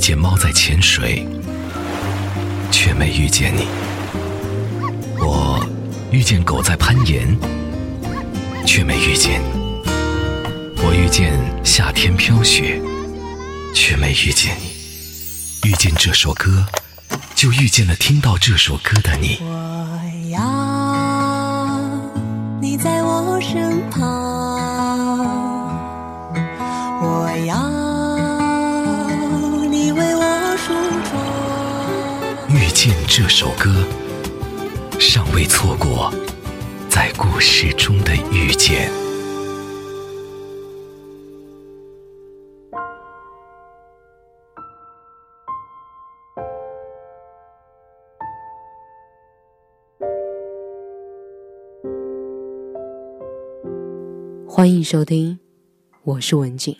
见猫在潜水，却没遇见你；我遇见狗在攀岩，却没遇见你；我遇见夏天飘雪，却没遇见你。遇见这首歌，就遇见了听到这首歌的你。我要你在我身旁，遇见这首歌，尚未错过在故事中的遇见。欢迎收听，我是文景。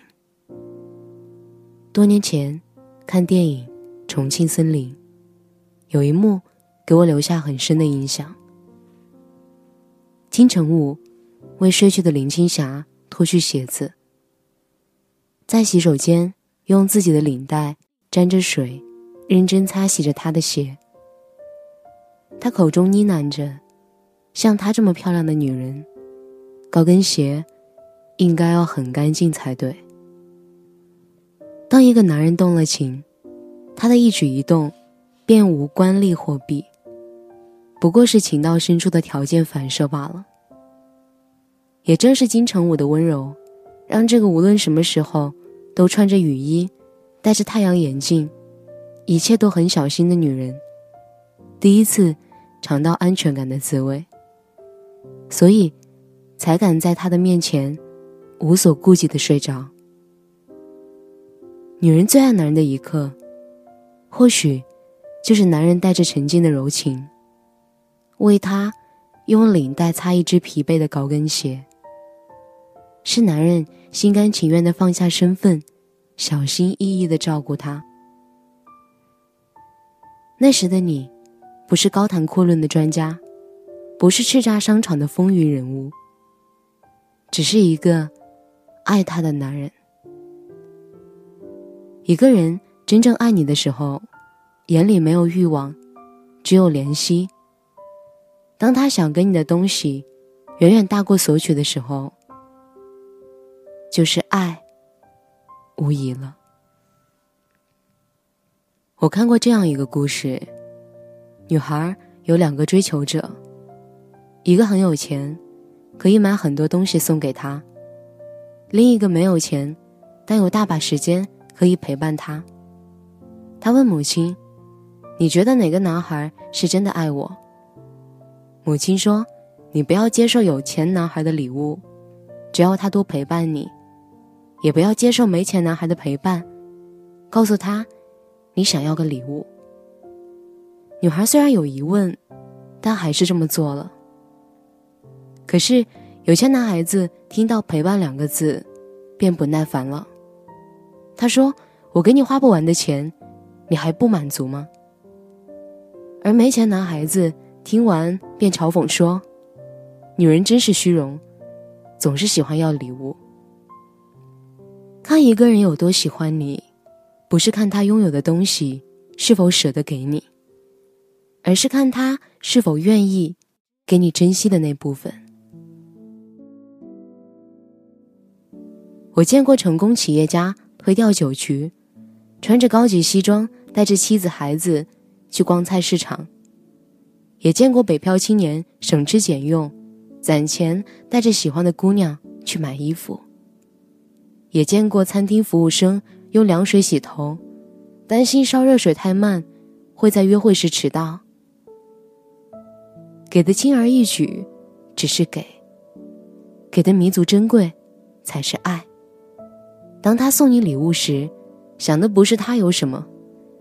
多年前看电影《重庆森林》，有一幕给我留下很深的印象。金城武为睡去的林青霞脱去鞋子，在洗手间用自己的领带沾着水，认真擦洗着她的鞋。他口中呢喃着：“像她这么漂亮的女人，高跟鞋。”应该要很干净才对。当一个男人动了情，他的一举一动便无官吏货币，不过是情到深处的条件反射罢了。也正是金城武的温柔，让这个无论什么时候都穿着雨衣、戴着太阳眼镜、一切都很小心的女人，第一次尝到安全感的滋味，所以才敢在他的面前。无所顾忌的睡着。女人最爱男人的一刻，或许就是男人带着沉静的柔情，为她用领带擦一只疲惫的高跟鞋。是男人心甘情愿的放下身份，小心翼翼的照顾她。那时的你，不是高谈阔论的专家，不是叱咤商场的风云人物，只是一个。爱她的男人，一个人真正爱你的时候，眼里没有欲望，只有怜惜。当他想给你的东西远远大过索取的时候，就是爱，无疑了。我看过这样一个故事：女孩有两个追求者，一个很有钱，可以买很多东西送给他。另一个没有钱，但有大把时间可以陪伴他。他问母亲：“你觉得哪个男孩是真的爱我？”母亲说：“你不要接受有钱男孩的礼物，只要他多陪伴你；也不要接受没钱男孩的陪伴，告诉他你想要个礼物。”女孩虽然有疑问，但还是这么做了。可是。有钱男孩子听到“陪伴”两个字，便不耐烦了。他说：“我给你花不完的钱，你还不满足吗？”而没钱男孩子听完便嘲讽说：“女人真是虚荣，总是喜欢要礼物。看一个人有多喜欢你，不是看他拥有的东西是否舍得给你，而是看他是否愿意给你珍惜的那部分。”我见过成功企业家推掉酒局，穿着高级西装带着妻子孩子去逛菜市场；也见过北漂青年省吃俭用，攒钱带着喜欢的姑娘去买衣服；也见过餐厅服务生用凉水洗头，担心烧热水太慢会在约会时迟到。给的轻而易举，只是给；给的弥足珍贵，才是爱。当他送你礼物时，想的不是他有什么，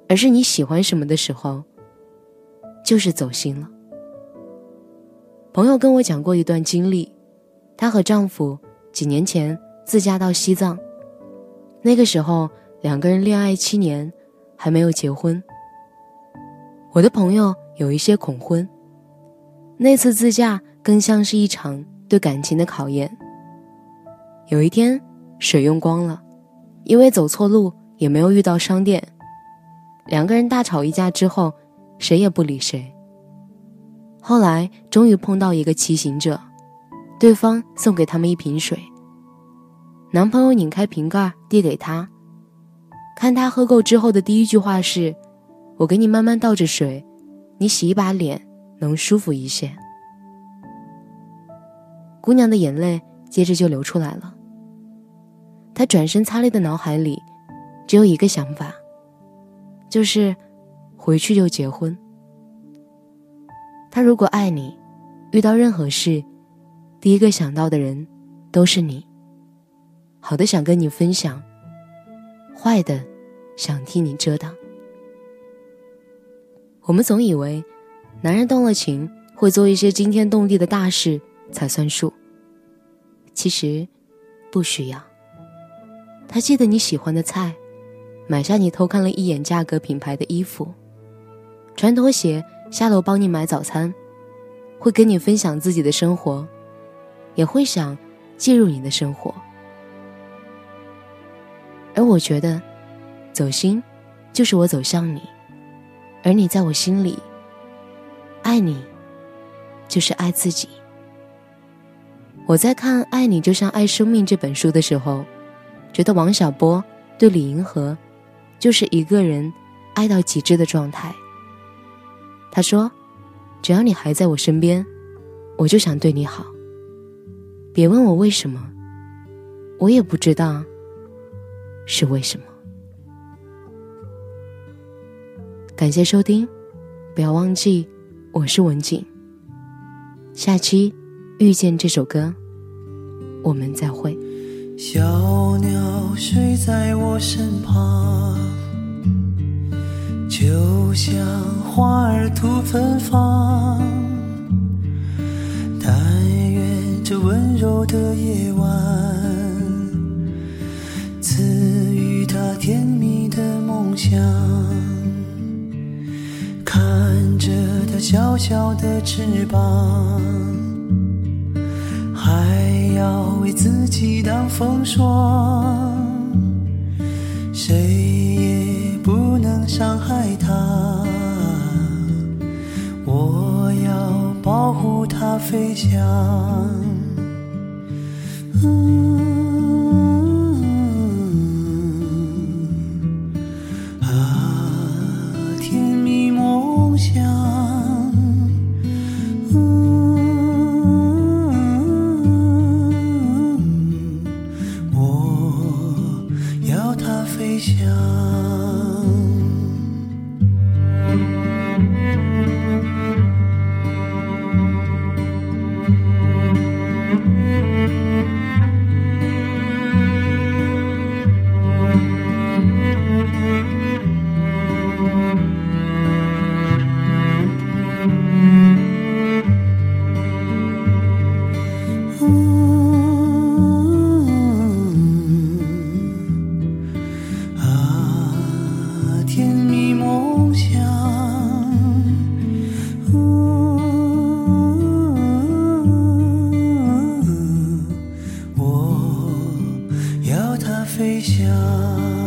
而是你喜欢什么的时候，就是走心了。朋友跟我讲过一段经历，她和丈夫几年前自驾到西藏，那个时候两个人恋爱七年，还没有结婚。我的朋友有一些恐婚，那次自驾更像是一场对感情的考验。有一天，水用光了。因为走错路，也没有遇到商店，两个人大吵一架之后，谁也不理谁。后来终于碰到一个骑行者，对方送给他们一瓶水。男朋友拧开瓶盖递给她，看她喝够之后的第一句话是：“我给你慢慢倒着水，你洗一把脸能舒服一些。”姑娘的眼泪接着就流出来了。她转身擦泪的脑海里，只有一个想法，就是回去就结婚。他如果爱你，遇到任何事，第一个想到的人都是你。好的想跟你分享，坏的想替你遮挡。我们总以为，男人动了情会做一些惊天动地的大事才算数。其实，不需要。他记得你喜欢的菜，买下你偷看了一眼价格品牌的衣服，穿拖鞋下楼帮你买早餐，会跟你分享自己的生活，也会想介入你的生活。而我觉得，走心，就是我走向你，而你在我心里。爱你，就是爱自己。我在看《爱你就像爱生命》这本书的时候。觉得王小波对李银河，就是一个人爱到极致的状态。他说：“只要你还在我身边，我就想对你好。别问我为什么，我也不知道是为什么。”感谢收听，不要忘记我是文景。下期遇见这首歌，我们再会。小鸟睡在我身旁，就像花儿吐芬芳。但愿这温柔的夜晚，赐予他甜蜜的梦想。看着它小小的翅膀。还要为自己挡风霜，谁也不能伤害它。我要保护它飞翔。啊，甜蜜梦想飞翔。